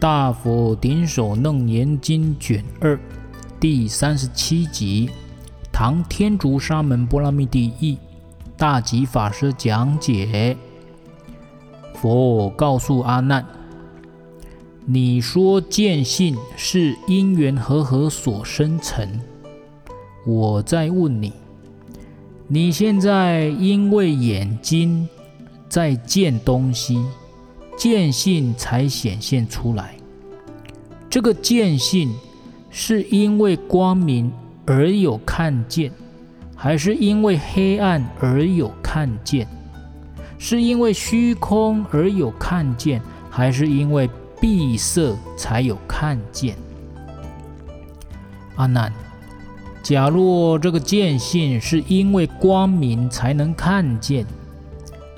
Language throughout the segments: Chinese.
大佛顶首楞严经卷二第三十七集，唐天竺沙门波拉密帝译，大吉法师讲解。佛告诉阿难：“你说见性是因缘和合所生成，我再问你，你现在因为眼睛在见东西？”见性才显现出来。这个见性是因为光明而有看见，还是因为黑暗而有看见？是因为虚空而有看见，还是因为闭塞才有看见？阿难，假若这个见性是因为光明才能看见，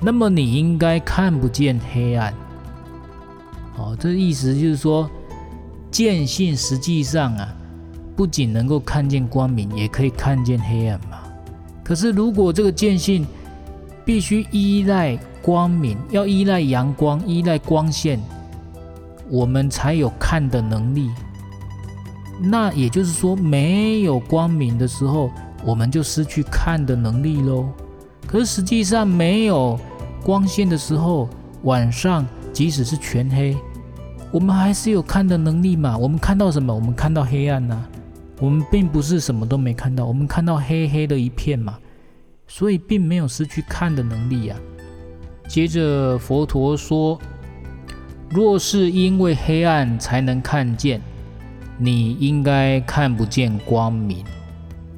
那么你应该看不见黑暗。哦，这意思就是说，见性实际上啊，不仅能够看见光明，也可以看见黑暗嘛。可是如果这个见性必须依赖光明，要依赖阳光，依赖光线，我们才有看的能力。那也就是说，没有光明的时候，我们就失去看的能力喽。可是实际上，没有光线的时候，晚上。即使是全黑，我们还是有看的能力嘛。我们看到什么？我们看到黑暗呐。我们并不是什么都没看到，我们看到黑黑的一片嘛。所以并没有失去看的能力呀。接着佛陀说：“若是因为黑暗才能看见，你应该看不见光明。”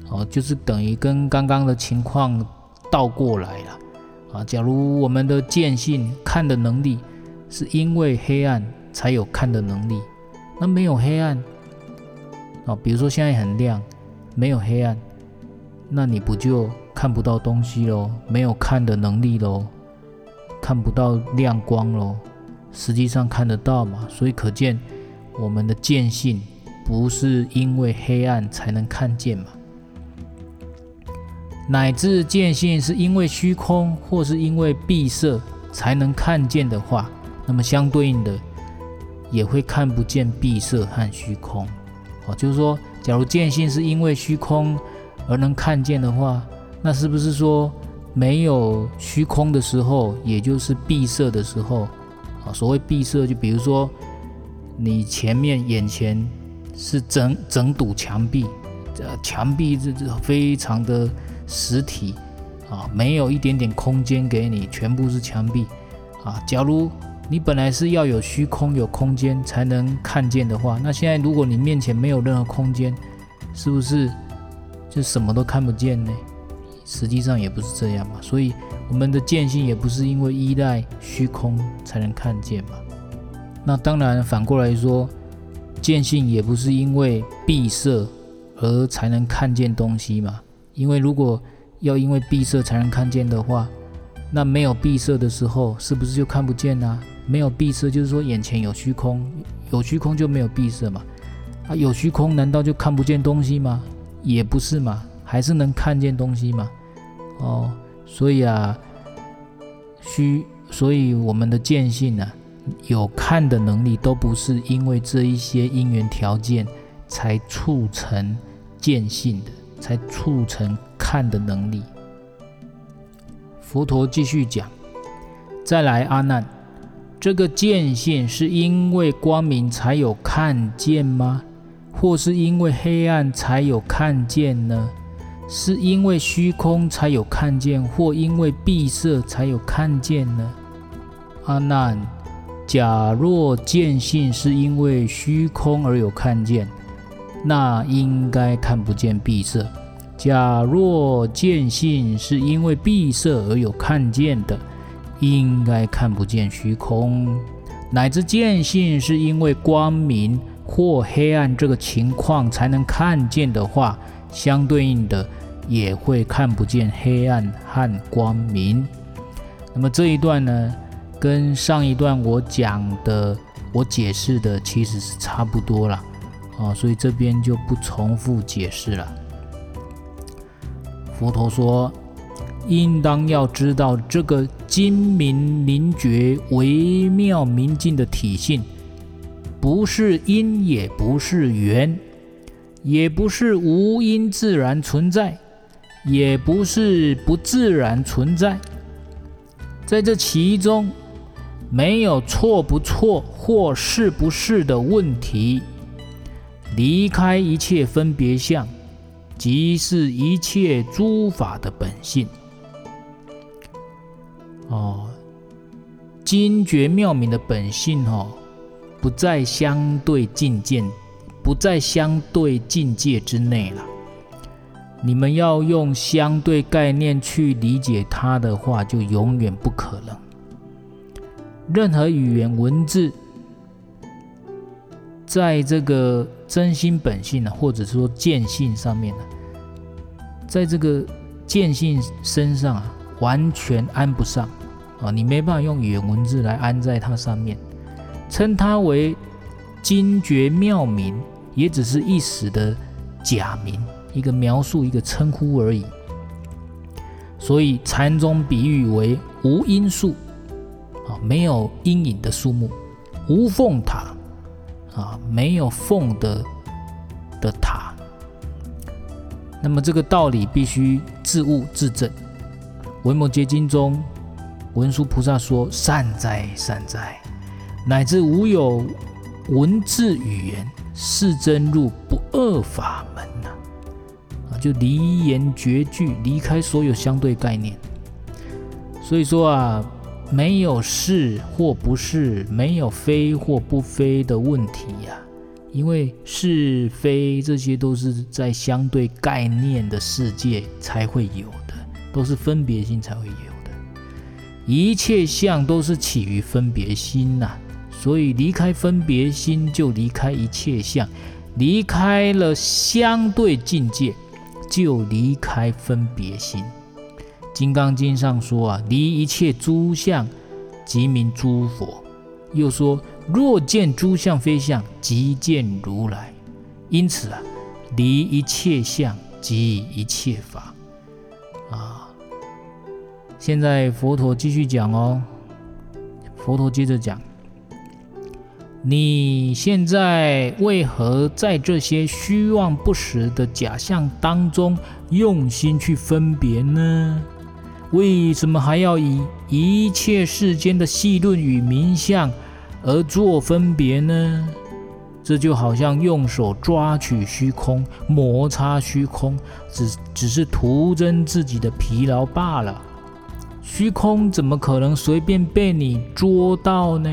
哦，就是等于跟刚刚的情况倒过来了啊。假如我们的见性看的能力，是因为黑暗才有看的能力，那没有黑暗啊，比如说现在很亮，没有黑暗，那你不就看不到东西喽？没有看的能力喽？看不到亮光喽？实际上看得到嘛，所以可见我们的见性不是因为黑暗才能看见嘛，乃至见性是因为虚空或是因为闭塞才能看见的话。那么相对应的，也会看不见闭塞和虚空。哦，就是说，假如见性是因为虚空而能看见的话，那是不是说没有虚空的时候，也就是闭塞的时候？啊，所谓闭塞，就比如说你前面眼前是整整堵墙壁，这墙壁这这非常的实体啊，没有一点点空间给你，全部是墙壁啊。假如你本来是要有虚空、有空间才能看见的话，那现在如果你面前没有任何空间，是不是就什么都看不见呢？实际上也不是这样嘛。所以我们的见性也不是因为依赖虚空才能看见嘛。那当然反过来说，见性也不是因为闭塞而才能看见东西嘛。因为如果要因为闭塞才能看见的话，那没有闭塞的时候，是不是就看不见呢？没有闭塞，就是说眼前有虚空，有虚空就没有闭塞嘛。啊，有虚空难道就看不见东西吗？也不是嘛，还是能看见东西嘛。哦，所以啊，虚，所以我们的见性啊，有看的能力，都不是因为这一些因缘条件才促成见性的，才促成看的能力。佛陀继续讲，再来阿难。这个见性是因为光明才有看见吗？或是因为黑暗才有看见呢？是因为虚空才有看见，或因为闭塞才有看见呢？阿难，假若见性是因为虚空而有看见，那应该看不见闭塞；假若见性是因为闭塞而有看见的。应该看不见虚空，乃至见性是因为光明或黑暗这个情况才能看见的话，相对应的也会看不见黑暗和光明。那么这一段呢，跟上一段我讲的、我解释的其实是差不多了啊，所以这边就不重复解释了。佛陀说。应当要知道这个精明灵觉、微妙明净的体性，不是因，也不是缘，也不是无因自然存在，也不是不自然存在。在这其中，没有错不错或是不是的问题。离开一切分别相，即是一切诸法的本性。哦，精绝妙明的本性哦。不在相对境界，不在相对境界之内了。你们要用相对概念去理解它的话，就永远不可能。任何语言文字，在这个真心本性呢，或者说见性上面呢，在这个见性身上啊，完全安不上啊，你没办法用语言文字来安在它上面。称它为精绝妙明，也只是一时的假名，一个描述，一个称呼而已。所以禅宗比喻为无因树啊，没有阴影的树木；无凤塔啊，没有凤的的塔。那么这个道理必须自悟自证。《维摩詰经》中，文殊菩萨说：“善哉，善哉。”乃至无有文字语言，是真入不二法门呐！啊，就离言绝句，离开所有相对概念。所以说啊，没有是或不是，没有非或不非的问题呀。因为是非这些都是在相对概念的世界才会有的，都是分别心才会有的。一切相都是起于分别心呐。所以离开分别心，就离开一切相；离开了相对境界，就离开分别心。《金刚经》上说啊，离一切诸相，即名诸佛。又说，若见诸相非相，即见如来。因此啊，离一切相，即一切法。现在佛陀继续讲哦，佛陀接着讲。你现在为何在这些虚妄不实的假象当中用心去分别呢？为什么还要以一切世间的细论与名相而做分别呢？这就好像用手抓取虚空，摩擦虚空，只只是徒增自己的疲劳罢了。虚空怎么可能随便被你捉到呢？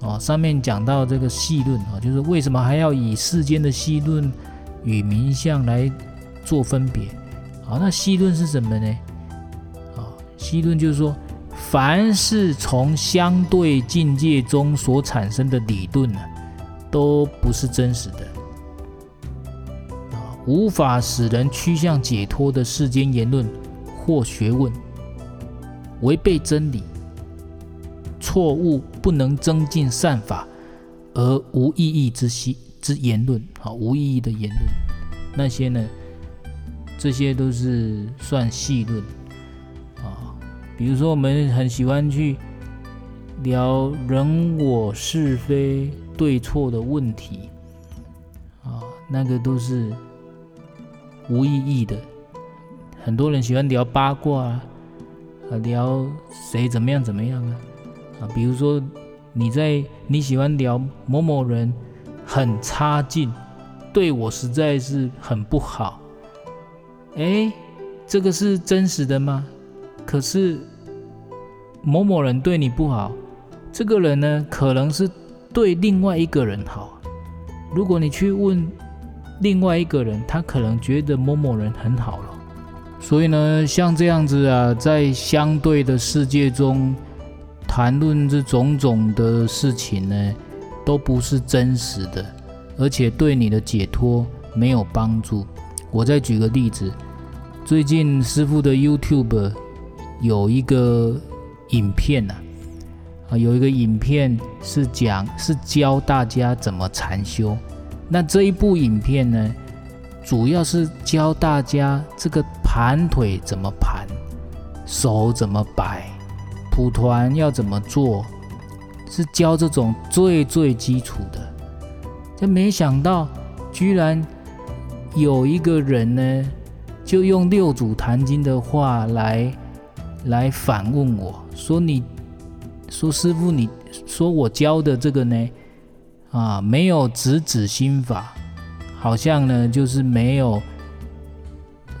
哦，上面讲到这个戏论啊，就是为什么还要以世间的戏论与名相来做分别？好，那戏论是什么呢？啊，戏论就是说，凡是从相对境界中所产生的理论呢，都不是真实的啊，无法使人趋向解脱的世间言论或学问，违背真理。错误不能增进善法而无意义之息之言论，啊，无意义的言论，那些呢，这些都是算戏论啊。比如说，我们很喜欢去聊人我是非对错的问题啊，那个都是无意义的。很多人喜欢聊八卦啊，啊聊谁怎么样怎么样啊。啊，比如说你在你喜欢聊某某人很差劲，对我实在是很不好。哎，这个是真实的吗？可是某某人对你不好，这个人呢，可能是对另外一个人好。如果你去问另外一个人，他可能觉得某某人很好了。所以呢，像这样子啊，在相对的世界中。谈论这种种的事情呢，都不是真实的，而且对你的解脱没有帮助。我再举个例子，最近师父的 YouTube 有一个影片呐，啊，有一个影片是讲是教大家怎么禅修。那这一部影片呢，主要是教大家这个盘腿怎么盘，手怎么摆。蒲团要怎么做？是教这种最最基础的。就没想到，居然有一个人呢，就用六祖坛经的话来来反问我说：“你说师傅，你说我教的这个呢，啊，没有直指心法，好像呢就是没有，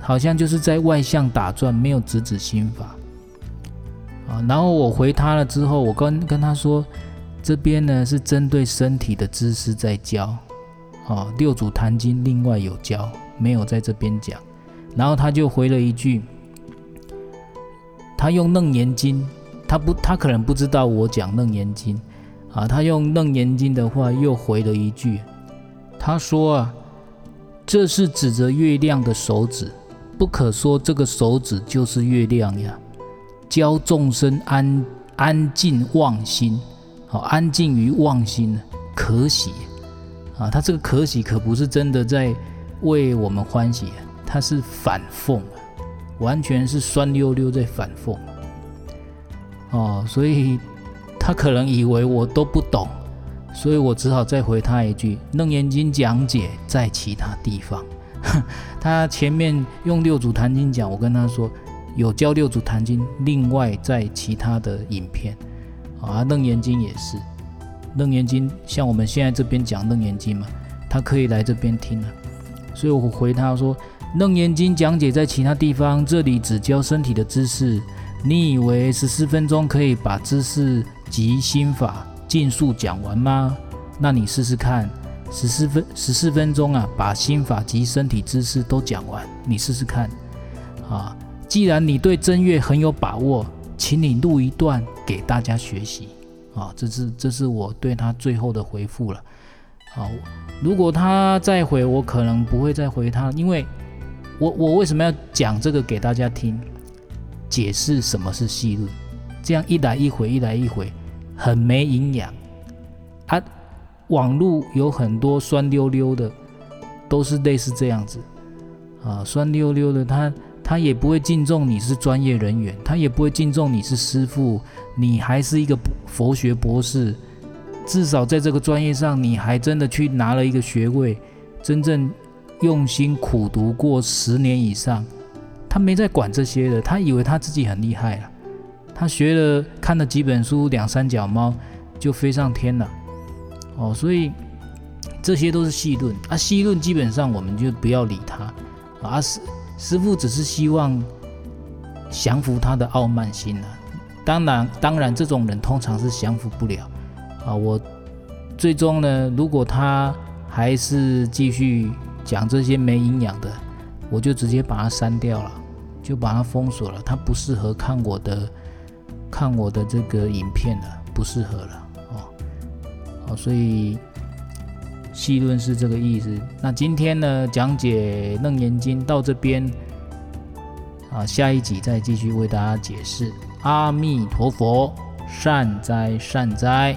好像就是在外向打转，没有直指心法。”啊，然后我回他了之后，我跟跟他说。这边呢是针对身体的知识在教，啊，六祖坛经另外有教，没有在这边讲。然后他就回了一句，他用楞严经，他不，他可能不知道我讲楞严经，啊，他用楞严经的话又回了一句，他说啊，这是指着月亮的手指，不可说这个手指就是月亮呀，教众生安安静忘心。好，安静于忘心，可喜啊！他这个可喜可不是真的在为我们欢喜，他是反讽，完全是酸溜溜在反讽。哦，所以他可能以为我都不懂，所以我只好再回他一句：《楞严经》讲解在其他地方。他前面用六祖坛经讲，我跟他说有教六祖坛经，另外在其他的影片。啊，楞严经也是，楞严经像我们现在这边讲楞严经嘛，他可以来这边听啊。所以我回他说，楞严经讲解在其他地方，这里只教身体的知识。你以为十四分钟可以把知识及心法尽数讲完吗？那你试试看，十四分十四分钟啊，把心法及身体知识都讲完，你试试看。啊，既然你对正月很有把握。请你录一段给大家学习啊！这是这是我对他最后的回复了。好，如果他再回，我可能不会再回他，因为我我为什么要讲这个给大家听？解释什么是细论，这样一来一回，一来一回，很没营养！网络有很多酸溜溜的，都是类似这样子。啊，酸溜溜的他。他也不会敬重你是专业人员，他也不会敬重你是师傅，你还是一个佛学博士，至少在这个专业上，你还真的去拿了一个学位，真正用心苦读过十年以上，他没在管这些的，他以为他自己很厉害了，他学了看了几本书，两三脚猫就飞上天了，哦，所以这些都是细论啊，细论基本上我们就不要理他，啊。师。师傅只是希望降服他的傲慢心了，当然，当然，这种人通常是降服不了啊。我最终呢，如果他还是继续讲这些没营养的，我就直接把他删掉了，就把他封锁了。他不适合看我的，看我的这个影片了，不适合了。所以。细论是这个意思。那今天呢，讲解《楞严经》到这边啊，下一集再继续为大家解释。阿弥陀佛，善哉善哉。